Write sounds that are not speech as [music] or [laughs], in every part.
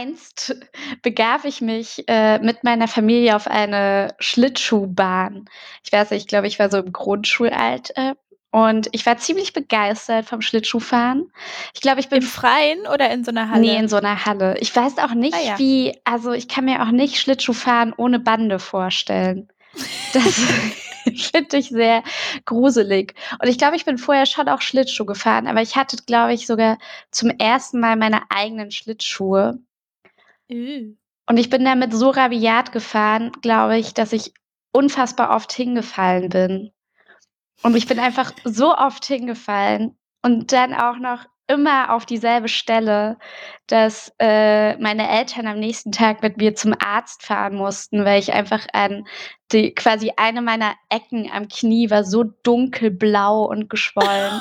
einst [laughs] begab ich mich äh, mit meiner Familie auf eine Schlittschuhbahn. Ich weiß nicht, ich glaube, ich war so im Grundschulalter und ich war ziemlich begeistert vom Schlittschuhfahren. Ich glaube, ich bin Im Freien oder in so einer Halle? Nee, in so einer Halle. Ich weiß auch nicht, Ah ja. wie also, ich kann mir auch nicht Schlittschuhfahren ohne Bande vorstellen. Das [laughs] finde ich sehr gruselig. Und ich glaube, ich bin vorher schon auch Schlittschuh gefahren, aber ich hatte, glaube ich, sogar zum ersten Mal meine eigenen Schlittschuhe. Und ich bin damit so rabiat gefahren, glaube ich, dass ich unfassbar oft hingefallen bin. Und ich bin einfach so oft hingefallen und dann auch noch immer auf dieselbe Stelle, dass, äh, meine Eltern am nächsten Tag mit mir zum Arzt fahren mussten, weil ich einfach an die quasi eine meiner Ecken am Knie war so dunkelblau und [laughs] geschwollen.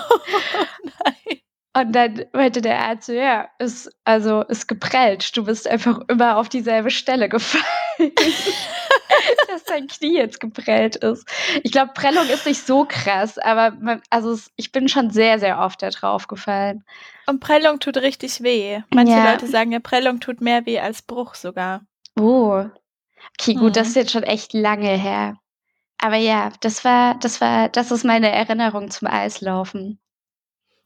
Nein. Und dann meinte der Arzt so: „Ja, ist also ist geprellt. Du bist einfach immer auf dieselbe Stelle gefallen, [laughs] dass dein Knie jetzt geprellt ist.“ Ich glaube, Prellung ist nicht so krass, aber man also es ich bin schon sehr, sehr oft da drauf gefallen. Und Prellung tut richtig weh. Manche Ja. Leute sagen ja, Prellung tut mehr weh als Bruch sogar. Oh. Okay, gut, das Mhm. ist jetzt schon echt lange her. Aber ja, das war das war das ist meine Erinnerung zum Eislaufen.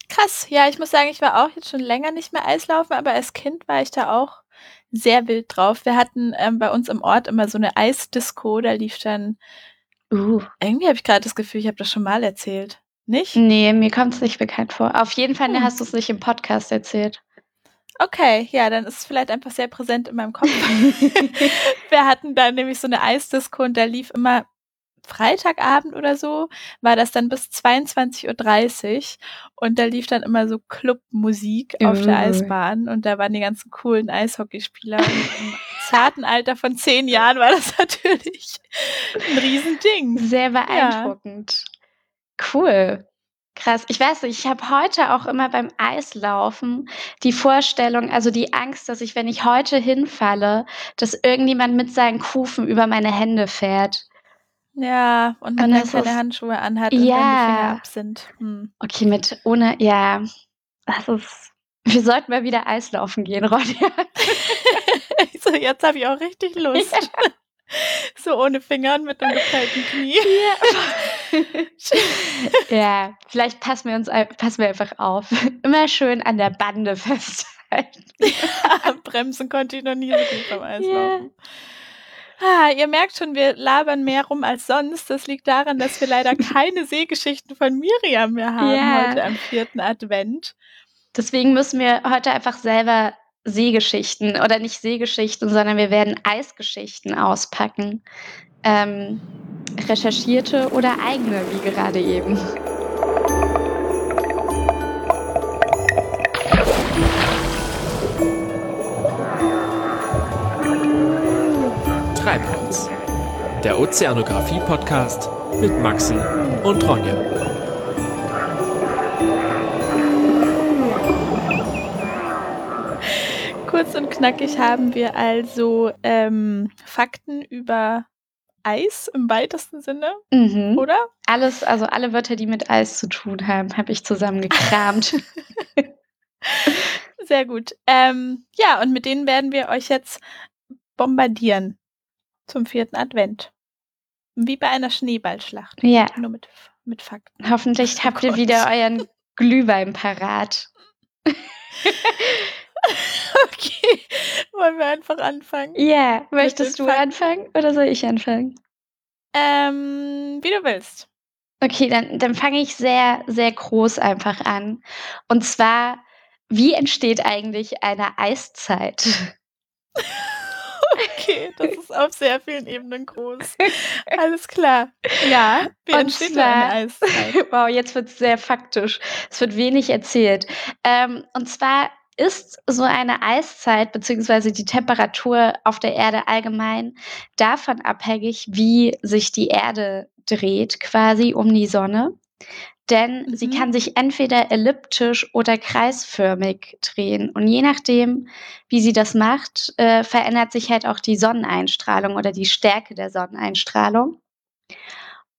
Krass. Ja, ich muss sagen, ich war auch jetzt schon länger nicht mehr Eislaufen, aber als Kind war ich da auch sehr wild drauf. Wir hatten, ähm, bei uns im Ort immer so 'ne Eisdisco, da lief dann Uh. irgendwie habe ich grad das Gefühl, ich habe das schon mal erzählt. Nicht? Ne, mir kommt's nicht bekannt vor. Auf jeden Fall, Hm. hast du's nicht im Podcast erzählt. Okay, ja, dann ist es vielleicht einfach sehr präsent in meinem Kopf. [laughs] Wir hatten da nämlich so 'ne Eisdisco und da lief immer Freitagabend oder so, war das dann bis 22:30 und da lief dann immer so Clubmusik auf der. Eisbahn und da waren die ganzen coolen Eishockeyspieler und im zarten Alter von 10 Jahren war das [laughs] natürlich 'n Riesending. Sehr Ja. beeindruckend. Cool. Krass. Ich weiß nicht, ich habe heute auch immer beim Eislaufen die Vorstellung also die Angst, dass ich, wenn ich heute hinfalle, dass irgendjemand mit seinen Kufen über meine Hände fährt. Ja, und man Und dann keine ist Handschuhe anhat und dann die Finger ja. ab sind. Mhm. Okay, mit ohne ja, das ist wir sollten mal wieder Eislaufen gehen, [laughs] Ronja. [laughs] So, jetzt habe ich auch richtig Lust. Ja. [laughs] So ohne Finger und mit 'nem geprellten Knie. Ja. Ja, vielleicht passen wir uns passen wir einfach auf. Immer schön an der Bande festhalten. Ja, bremsen konnte ich noch nie so gut beim Ja. Eislaufen. Ah, ihr merkt schon, wir labern mehr rum als sonst. Das liegt daran, dass wir leider [laughs] keine Seegeschichten von Miriam mehr haben Ja. heute am 4. Advent. Deswegen müssen wir heute einfach selber Seegeschichten oder nicht Seegeschichten, sondern wir werden Eisgeschichten auspacken. Ähm, recherchierte oder eigene, wie gerade eben. Treibholz, der Ozeanographie-Podcast mit Maxi und Ronja. Kurz und knackig haben wir also, ähm, Fakten über Eis im weitesten Sinne, Mhm. oder? Alles also alle Wörter, die mit Eis zu tun haben, habe ich zusammengekramt. [laughs] Sehr gut. Ähm, ja, und mit denen werden wir euch jetzt bombardieren zum 4. Advent. Wie bei einer Schneeballschlacht, Ja. nur mit mit Fakten. Hoffentlich Oh habt ihr Gott. wieder euren Glühwein parat. Okay, wollen wir einfach anfangen? Ja, Mit möchtest du anfangen oder soll ich anfangen? Ähm, wie du willst. Okay, dann dann fange ich sehr, sehr groß einfach an. Und zwar, wie entsteht eigentlich eine Eiszeit? [laughs] Okay, das ist auf sehr vielen Ebenen groß. [laughs] Alles klar. Ja, wie Und entsteht denn eine zwar Eiszeit? [laughs] wow, jetzt wird's sehr faktisch. Es wird wenig erzählt. Ähm, und zwar ist so eine Eiszeit beziehungsweise die Temperatur auf der Erde allgemein davon abhängig, wie sich die Erde dreht quasi um die Sonne. Denn sie Mhm. kann sich entweder elliptisch oder kreisförmig drehen. Und je nachdem, wie sie das macht, äh, verändert sich halt auch die Sonneneinstrahlung oder die Stärke der Sonneneinstrahlung.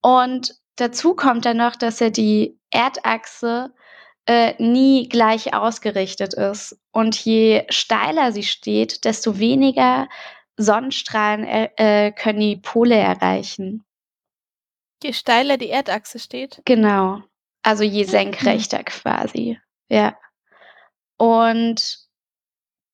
Und dazu kommt dann noch, dass ja die Erdachse äh, nie gleich ausgerichtet ist. Und je steiler sie steht, desto weniger Sonnenstrahlen äh, äh, können die Pole erreichen. Je steiler die Erdachse steht. Genau. Also je Mhm. senkrechter quasi. Ja. Und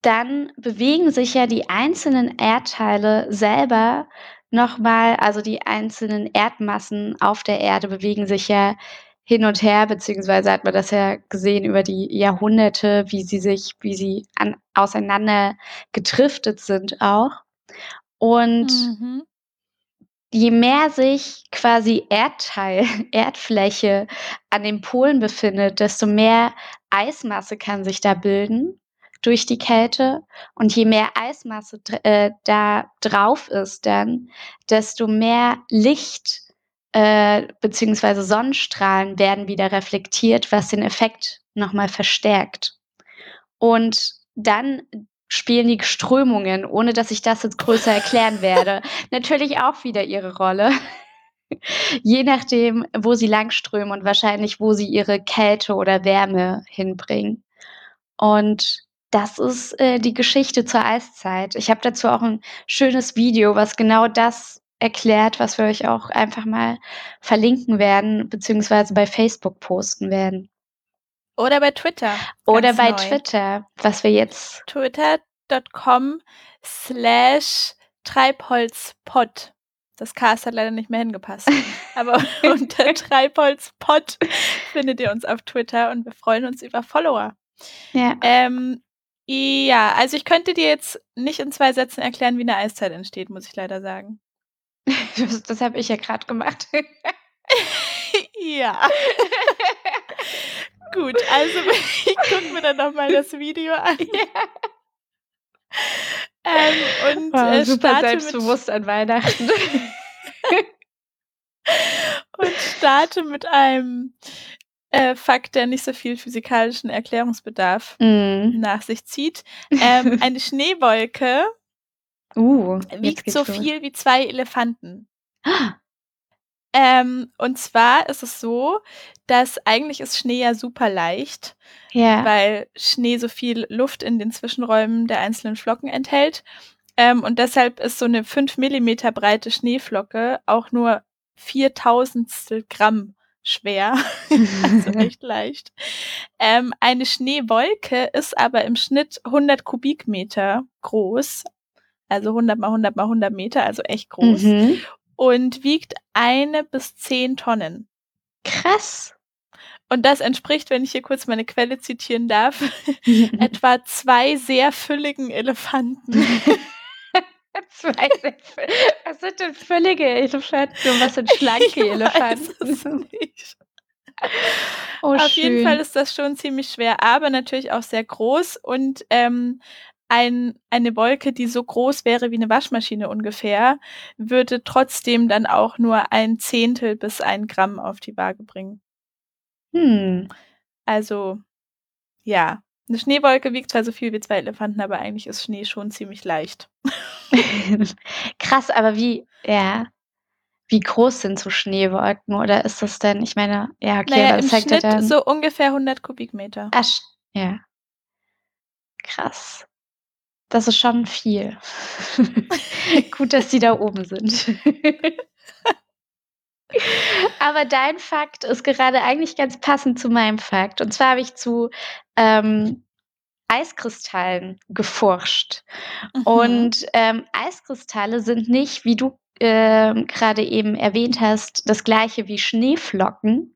dann bewegen sich ja die einzelnen Erdteile selber nochmal, also die einzelnen Erdmassen auf der Erde bewegen sich ja hin und her, beziehungsweise hat man das ja gesehen über die Jahrhunderte, wie sie sich, wie sie an, auseinander gedriftet sind auch. Und Mhm. Je mehr sich quasi Erdteil, [laughs] Erdfläche an den Polen befindet, desto mehr Eismasse kann sich da bilden durch die Kälte. Und je mehr Eismasse äh, da drauf ist, dann, desto mehr Licht äh, beziehungsweise Sonnenstrahlen werden wieder reflektiert, was den Effekt nochmal verstärkt. Und dann spielen die Strömungen, ohne dass ich das jetzt größer erklären werde, [laughs] natürlich auch wieder ihre Rolle. Je nachdem, wo sie langströmen und wahrscheinlich, wo sie ihre Kälte oder Wärme hinbringen. Und das ist äh, die Geschichte zur Eiszeit. Ich habe dazu auch ein schönes Video, was genau das erklärt, was wir euch auch einfach mal verlinken werden, beziehungsweise bei Facebook posten werden. Oder bei Twitter. Oder bei neu. Twitter, was wir jetzt. Twitter.com slash Treibholzpod. Das Cast hat leider nicht mehr hingepasst. [laughs] Aber unter Treibholzpod findet ihr uns auf Twitter und wir freuen uns über Follower. Ja. Ähm, ja, also ich könnte dir jetzt nicht in zwei Sätzen erklären, wie eine Eiszeit entsteht, muss ich leider sagen. [laughs] Das, das habe ich ja gerade gemacht. [laughs] ja. Gut, also [laughs] ich gucke mir dann nochmal das Video an. [laughs] Ähm, und Wow, äh, super selbstbewusst an Weihnachten. [laughs] und starte mit einem äh, Fakt, der nicht so viel physikalischen Erklärungsbedarf mm. nach sich zieht. Ähm, eine Schneewolke Uh, wiegt so viel wie zwei Elefanten. Ah, Ähm, und zwar ist es so, dass eigentlich ist Schnee ja super leicht, Ja. weil Schnee so viel Luft in den Zwischenräumen der einzelnen Flocken enthält. Ähm, und deshalb ist so eine 5 Millimeter breite Schneeflocke auch nur 4000 Gramm schwer. [laughs] also [laughs] echt leicht. Ähm, eine Schneewolke ist aber im Schnitt 100 Kubikmeter groß. Also 100 mal 100 mal 100 Meter, also echt groß. Mhm. Und wiegt eine bis zehn Tonnen. Krass. Und das entspricht, wenn ich hier kurz meine Quelle zitieren darf, [laughs] etwa zwei sehr fülligen Elefanten. [laughs] Zwei sehr was sind denn völlige Elefanten und was sind [laughs] schlanke Elefanten? Oh, Auf schön. jeden Fall ist das schon ziemlich schwer, aber natürlich auch sehr groß und ähm, ein, eine Wolke, die so groß wäre wie eine Waschmaschine ungefähr, würde trotzdem dann auch nur ein Zehntel bis ein Gramm auf die Waage bringen. Hm. Also, ja. Eine Schneewolke wiegt zwar so viel wie zwei Elefanten, aber eigentlich ist Schnee schon ziemlich leicht. [laughs] Krass, aber wie, ja, wie groß sind so Schneewolken oder ist das denn, ich meine, ja, okay, naja, im das zeigt Schnitt dann. so ungefähr 100 Kubikmeter. Sch- ja. Krass. Das ist schon viel. [laughs] Gut, dass die da oben sind. [laughs] Aber dein Fakt ist gerade eigentlich ganz passend zu meinem Fakt. Und zwar habe ich zu ähm, Eiskristallen geforscht. Mhm. Und ähm, Eiskristalle sind nicht, wie du ähm, gerade eben erwähnt hast, das gleiche wie Schneeflocken,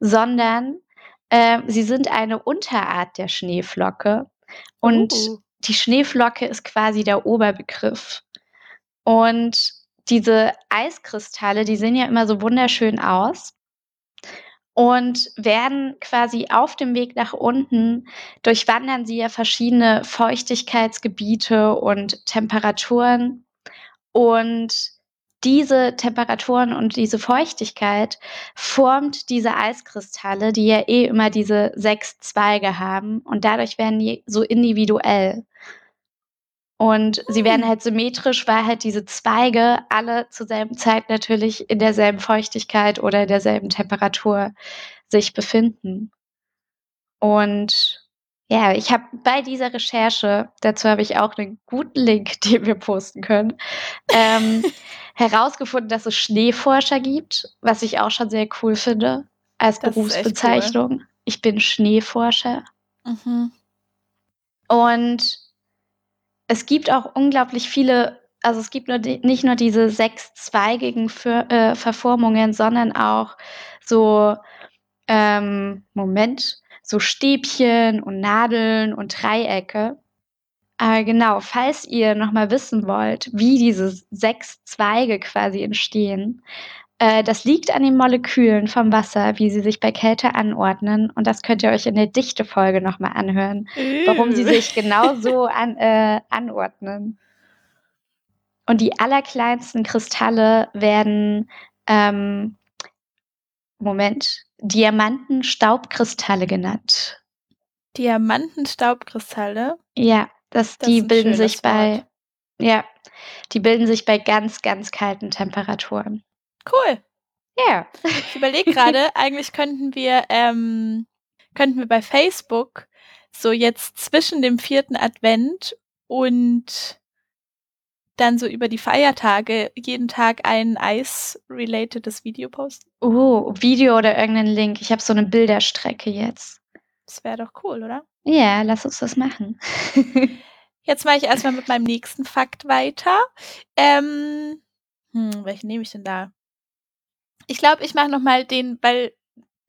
sondern äh, sie sind eine Unterart der Schneeflocke. Und Oh. Die Schneeflocke ist quasi der Oberbegriff. Und diese Eiskristalle, die sehen ja immer so wunderschön aus und werden quasi auf dem Weg nach unten, durchwandern sie ja verschiedene Feuchtigkeitsgebiete und Temperaturen. Und diese Temperaturen und diese Feuchtigkeit formt diese Eiskristalle, die ja eh immer diese sechs Zweige haben. Und dadurch werden die so individuell. Und sie werden Hm. halt symmetrisch, weil halt diese Zweige alle zur selben Zeit natürlich in derselben Feuchtigkeit oder derselben Temperatur sich befinden. Und ja, ich habe bei dieser Recherche, dazu habe ich auch einen guten Link, [laughs] den wir posten können, ähm, [laughs] herausgefunden, dass es Schneeforscher gibt, was ich auch schon sehr cool finde als Das Berufsbezeichnung. Ich bin Schneeforscher. Mhm. Und es gibt auch unglaublich viele, also es gibt nur die, nicht nur diese sechszweigigen Für, äh, Verformungen, sondern auch so, ähm, Moment, so Stäbchen und Nadeln und Dreiecke. Aber genau, falls ihr nochmal wissen wollt, wie diese sechs Zweige quasi entstehen, äh, das liegt an den Molekülen vom Wasser, wie sie sich bei Kälte anordnen. Und das könnt ihr euch in der Dichte-Folge nochmal anhören, warum sie Äh. sich genau so an, äh, anordnen. Und die allerkleinsten Kristalle werden, ähm, Moment, Diamantenstaubkristalle genannt. Diamantenstaubkristalle. Ja, das, Das die bilden sich bei, Wort. ja, die bilden sich bei ganz, ganz kalten Temperaturen. Cool. Ja. Ich überlege gerade, [laughs] eigentlich könnten wir, ähm, könnten wir bei Facebook so jetzt zwischen dem vierten Advent und dann so über die Feiertage jeden Tag ein Eis-relatedes Video posten. Oh, Video oder irgendeinen Link. Ich habe so eine Bilderstrecke jetzt. Das wäre doch cool, oder? Ja, lass uns das machen. [laughs] Jetzt mache ich erstmal mit meinem nächsten Fakt weiter. Ähm, hm, welchen nehme ich denn da? Ich glaube, ich mache nochmal den, weil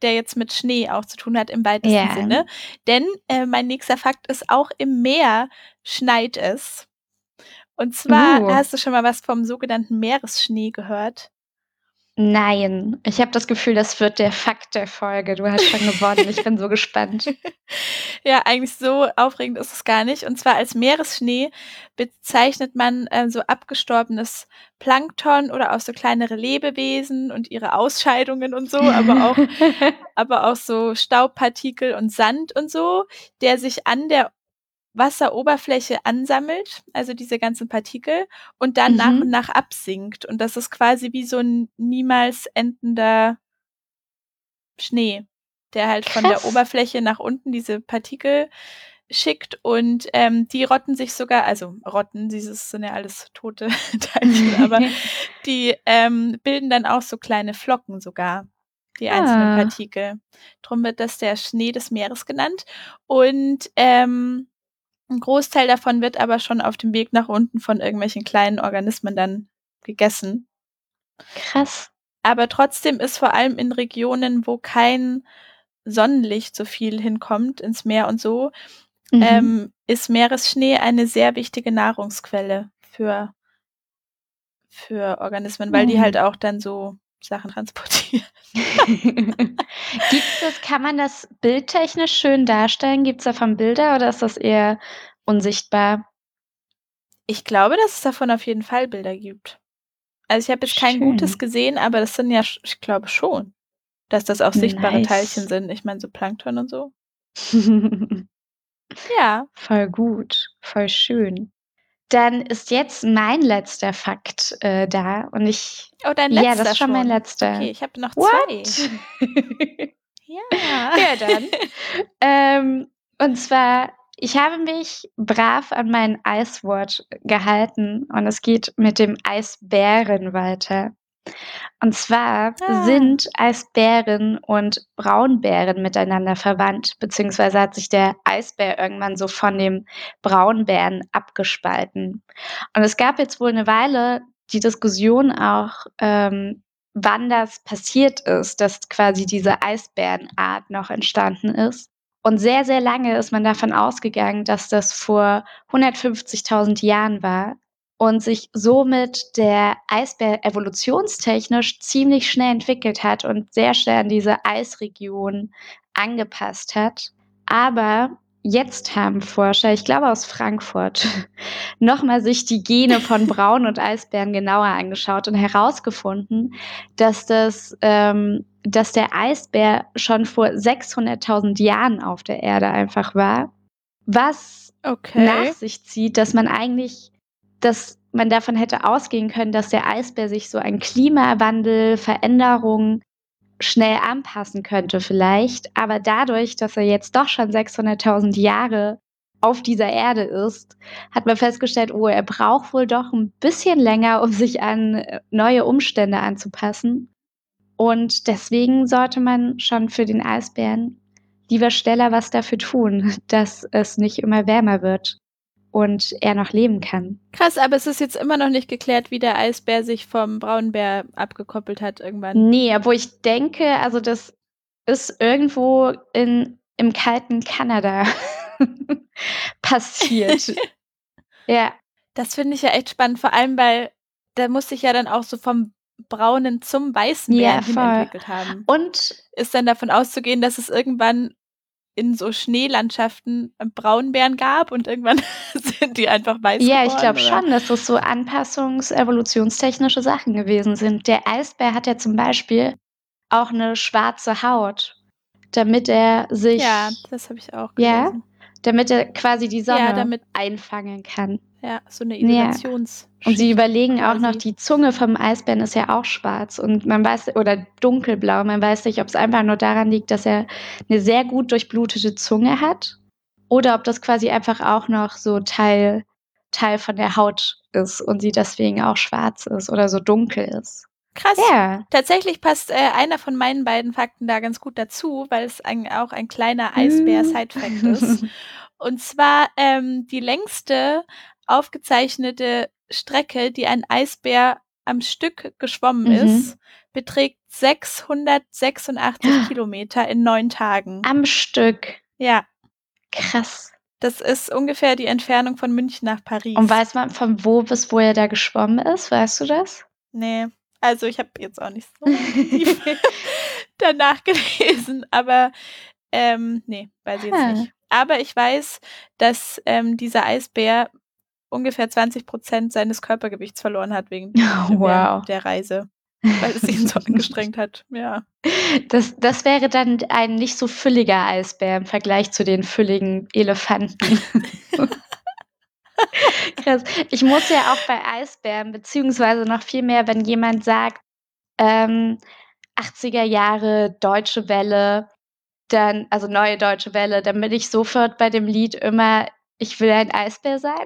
der jetzt mit Schnee auch zu tun hat im weitesten Ja. Sinne. Denn äh, mein nächster Fakt ist, auch im Meer schneit es. Und zwar, Uh. hast du schon mal was vom sogenannten Meeresschnee gehört? Nein, ich habe das Gefühl, das wird der Fakt der Folge. Du hast schon gewonnen. Ich bin so gespannt. [laughs] Ja, eigentlich so aufregend ist es gar nicht. Und zwar als Meeresschnee bezeichnet man äh, so abgestorbenes Plankton oder auch so kleinere Lebewesen und ihre Ausscheidungen und so, aber auch, [laughs] aber auch so Staubpartikel und Sand und so, der sich an der Wasseroberfläche ansammelt, also diese ganzen Partikel, und dann nach Mhm. und nach absinkt. Und das ist quasi wie so ein niemals endender Schnee, der halt von der Krass. Oberfläche nach unten diese Partikel schickt und ähm, die rotten sich sogar, also rotten, dieses sind ja alles tote [laughs] Teilchen, aber [laughs] die ähm, bilden dann auch so kleine Flocken sogar, die einzelnen Ah. Partikel. Drum wird das der Schnee des Meeres genannt. Und ähm, ein Großteil davon wird aber schon auf dem Weg nach unten von irgendwelchen kleinen Organismen dann gegessen. Krass. Aber trotzdem ist vor allem in Regionen, wo kein Sonnenlicht so viel hinkommt, ins Meer und so, Mhm. ähm, ist Meeresschnee eine sehr wichtige Nahrungsquelle für, für Organismen, weil die Mhm. halt auch dann so Sachen transportieren. [laughs] Gibt's das, kann man das bildtechnisch schön darstellen? Gibt's davon Bilder oder ist das eher unsichtbar? Ich glaube, dass es davon auf jeden Fall Bilder gibt. Also ich habe jetzt kein Schön. gutes gesehen, aber das sind ja, ich glaube schon, dass das auch sichtbare Nice. Teilchen sind. Ich meine, so Plankton und so. [laughs] Ja. Voll gut, voll schön. Dann ist jetzt mein letzter Fakt äh, da und ich. Oh, dein Ja, letzter das ist schon mein letzter. Okay, ich habe noch zwei. What? [laughs] Ja. Ja, dann. [laughs] ähm, und zwar, ich habe mich brav an meinen Eiswort gehalten und es geht mit dem Eisbären weiter. Und zwar Ah. sind Eisbären und Braunbären miteinander verwandt, beziehungsweise hat sich der Eisbär irgendwann so von dem Braunbären abgespalten. Und es gab jetzt wohl eine Weile die Diskussion auch, ähm, wann das passiert ist, dass quasi diese Eisbärenart noch entstanden ist. Und sehr, sehr lange ist man davon ausgegangen, dass das vor 150.000 Jahren war und sich somit der Eisbär evolutionstechnisch ziemlich schnell entwickelt hat und sehr schnell an diese Eisregion angepasst hat. Aber jetzt haben Forscher, ich glaube aus Frankfurt, [laughs] nochmal sich die Gene von Braun und Eisbären genauer angeschaut und herausgefunden, dass das, ähm, dass der Eisbär schon vor 600.000 Jahren auf der Erde einfach war, was Okay. nach sich zieht, dass man eigentlich, dass man davon hätte ausgehen können, dass der Eisbär sich so an Klimawandel, Veränderungen schnell anpassen könnte vielleicht. Aber dadurch, dass er jetzt doch schon 600.000 Jahre auf dieser Erde ist, hat man festgestellt, oh, er braucht wohl doch ein bisschen länger, um sich an äh, neue Umstände anzupassen. Und deswegen sollte man schon für den Eisbären lieber schneller was dafür tun, [laughs] dass es nicht immer wärmer wird und er noch leben kann. Krass, aber es ist jetzt immer noch nicht geklärt, wie der Eisbär sich vom Braunbär abgekoppelt hat irgendwann. Nee, wo ich denke, also das ist irgendwo in, im kalten Kanada [laughs] passiert. [laughs] ja. Das finde ich ja echt spannend, vor allem, weil da muss sich ja dann auch so vom braunen zum weißen Bären ja, entwickelt haben. Und ist dann davon auszugehen, dass es irgendwann in so Schneelandschaften Braunbären gab und irgendwann [laughs] sind die einfach weiß Ja, ich glaube schon, dass das so anpassungs-evolutionstechnische Sachen gewesen sind. Der Eisbär hat ja zum Beispiel auch eine schwarze Haut, damit er sich. Ja, das habe ich auch gelesen. Ja, damit er quasi die Sonne ja, damit, einfangen kann. Ja, so eine Isolations. Ja. Und sie überlegen quasi. auch noch, die Zunge vom Eisbären ist ja auch schwarz und man weiß, oder dunkelblau, man weiß nicht, ob es einfach nur daran liegt, dass er eine sehr gut durchblutete Zunge hat oder ob das quasi einfach auch noch so Teil, Teil von der Haut ist und sie deswegen auch schwarz ist oder so dunkel ist. Krass. Ja. Tatsächlich passt äh, einer von meinen beiden Fakten da ganz gut dazu, weil es ein, auch ein kleiner Eisbär-Side-Fact ist. [laughs] Und zwar ähm, die längste aufgezeichnete Strecke, die ein Eisbär am Stück geschwommen mhm. ist, beträgt 686 Kilometer in neun Tagen. Am Stück. Ja. Krass. Das ist ungefähr die Entfernung von München nach Paris. Und weiß man von wo bis wo er da geschwommen ist? Weißt du das? Nee. Also ich habe jetzt auch nicht so [laughs] danach gelesen, aber ähm, nee, weiß ich jetzt ah. nicht. Aber ich weiß, dass ähm, dieser Eisbär ungefähr 20 Prozent seines Körpergewichts verloren hat wegen [laughs] wow. der, Reise. Weil es ihn so [laughs] angestrengt hat, ja. Das, das wäre dann ein nicht so fülliger Eisbär im Vergleich zu den fülligen Elefanten. Krass. Ich muss ja auch bei Eisbären, beziehungsweise noch viel mehr, wenn jemand sagt, ähm, 80er Jahre Deutsche Welle, dann, also neue Deutsche Welle, dann bin ich sofort bei dem Lied immer, ich will ein Eisbär sein.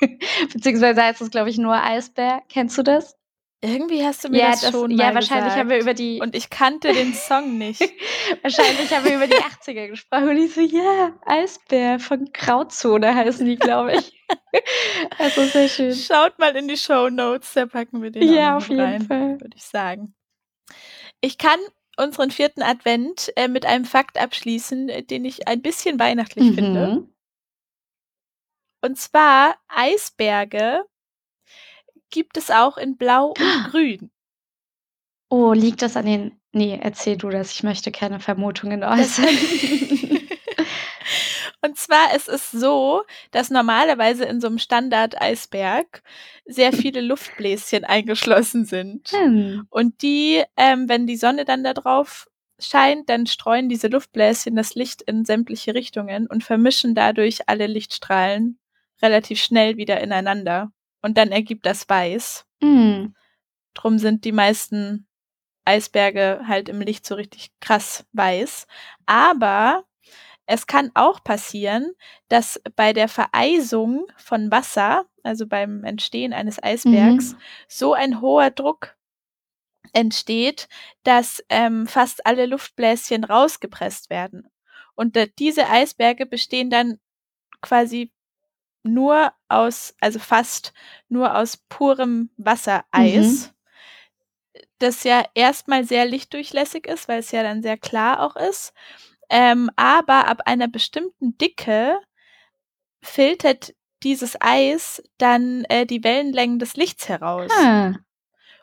[laughs] Beziehungsweise heißt es, glaube ich, nur Eisbär. Kennst du das? Irgendwie hast du mir ja, das, das schon Ja, wahrscheinlich gesagt. haben wir über die. Und ich kannte den Song nicht. [laughs] wahrscheinlich haben wir über die 80er gesprochen. Und ich so, ja, Eisbär von Grauzone heißen die, glaube ich. [laughs] also sehr schön. Schaut mal in die Show Notes, da packen wir den ja, auf jeden rein, Fall. würde ich sagen. Ich kann unseren vierten Advent äh, mit einem Fakt abschließen, äh, den ich ein bisschen weihnachtlich mhm. finde. Und zwar Eisberge gibt es auch in Blau [gasps] und Grün. Oh, liegt das an den. Nee, erzähl du das. Ich möchte keine Vermutungen äußern. [laughs] und zwar es ist so, dass normalerweise in so einem Standard-Eisberg sehr viele Luftbläschen eingeschlossen sind. Hm. Und die, ähm, wenn die Sonne dann da drauf scheint, dann streuen diese Luftbläschen das Licht in sämtliche Richtungen und vermischen dadurch alle Lichtstrahlen relativ schnell wieder ineinander. Und dann ergibt das Weiß. Mm. Drum sind die meisten Eisberge halt im Licht so richtig krass weiß. Aber es kann auch passieren, dass bei der Vereisung von Wasser, also beim Entstehen eines Eisbergs, mhm. so ein hoher Druck entsteht, dass ähm, fast alle Luftbläschen rausgepresst werden. Und äh, diese Eisberge bestehen dann quasi nur aus, also fast nur aus purem Wassereis, mhm. das ja erstmal sehr lichtdurchlässig ist, weil es ja dann sehr klar auch ist. Ähm, aber ab einer bestimmten Dicke filtert dieses Eis dann äh, die Wellenlängen des Lichts heraus. Ah.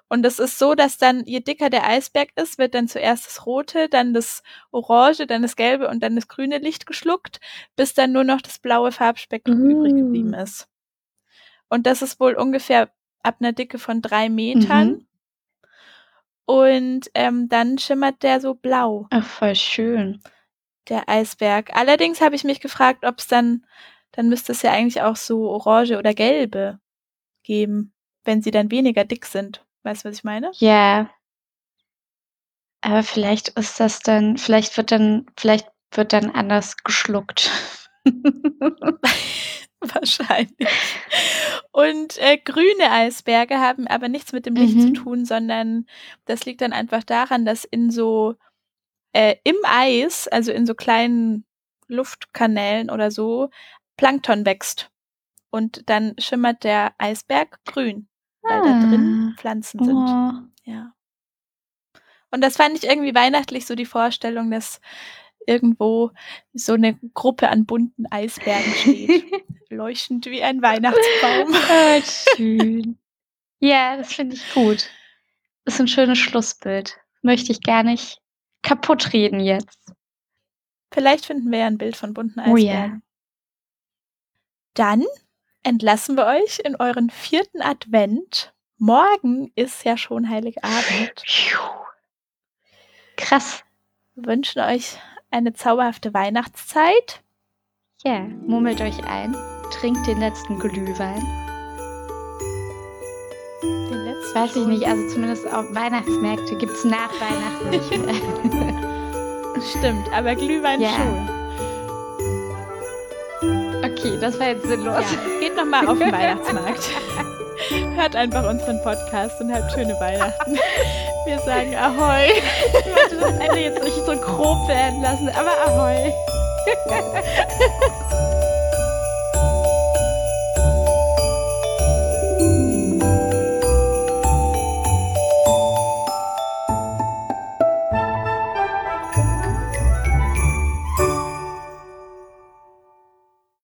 Und es ist so, dass dann, je dicker der Eisberg ist, wird dann zuerst das rote, dann das orange, dann das gelbe und dann das grüne Licht geschluckt, bis dann nur noch das blaue Farbspektrum mm. übrig geblieben ist. Und das ist wohl ungefähr ab einer Dicke von drei Metern. Mhm. Und ähm, dann schimmert der so blau. Ach, voll schön. Der Eisberg. Allerdings habe ich mich gefragt, ob es dann, dann müsste es ja eigentlich auch so orange oder gelbe geben, wenn sie dann weniger dick sind. Weißt du, was ich meine? Ja. Aber vielleicht ist das dann, vielleicht wird dann, vielleicht wird dann anders geschluckt. [laughs] Wahrscheinlich. Und äh, grüne Eisberge haben aber nichts mit dem Licht zu Mhm. tun, sondern das liegt dann einfach daran, dass in so äh, im Eis, also in so kleinen Luftkanälen oder so, Plankton wächst. Und dann schimmert der Eisberg grün, weil da drin Ah. Pflanzen sind. Oh. Ja. Und das fand ich irgendwie weihnachtlich, so die Vorstellung, dass irgendwo so eine Gruppe an bunten Eisbergen steht, [laughs] leuchtend wie ein Weihnachtsbaum. [laughs] Ah, schön. Ja, das finde ich gut. Ist ein schönes Schlussbild. Möchte ich gar nicht kaputt reden jetzt. Vielleicht finden wir ja ein Bild von bunten Oh ja. Eisbergen. Dann entlassen wir euch in euren vierten Advent. Morgen ist ja schon Heiligabend. Krass. Wir wünschen euch eine zauberhafte Weihnachtszeit. Ja, mummelt euch ein, trinkt den letzten Glühwein. Den letzten Weiß ich nicht, also zumindest auf Weihnachtsmärkte gibt es nach Weihnachten nicht mehr. [laughs] Stimmt, aber Glühwein Ja. schon. Okay, das war jetzt sinnlos. Ja, noch mal auf den Weihnachtsmarkt. Hört einfach unseren Podcast und habt schöne Weihnachten. Wir sagen Ahoi. Ich wollte das Ende jetzt nicht so grob werden lassen, aber ahoi.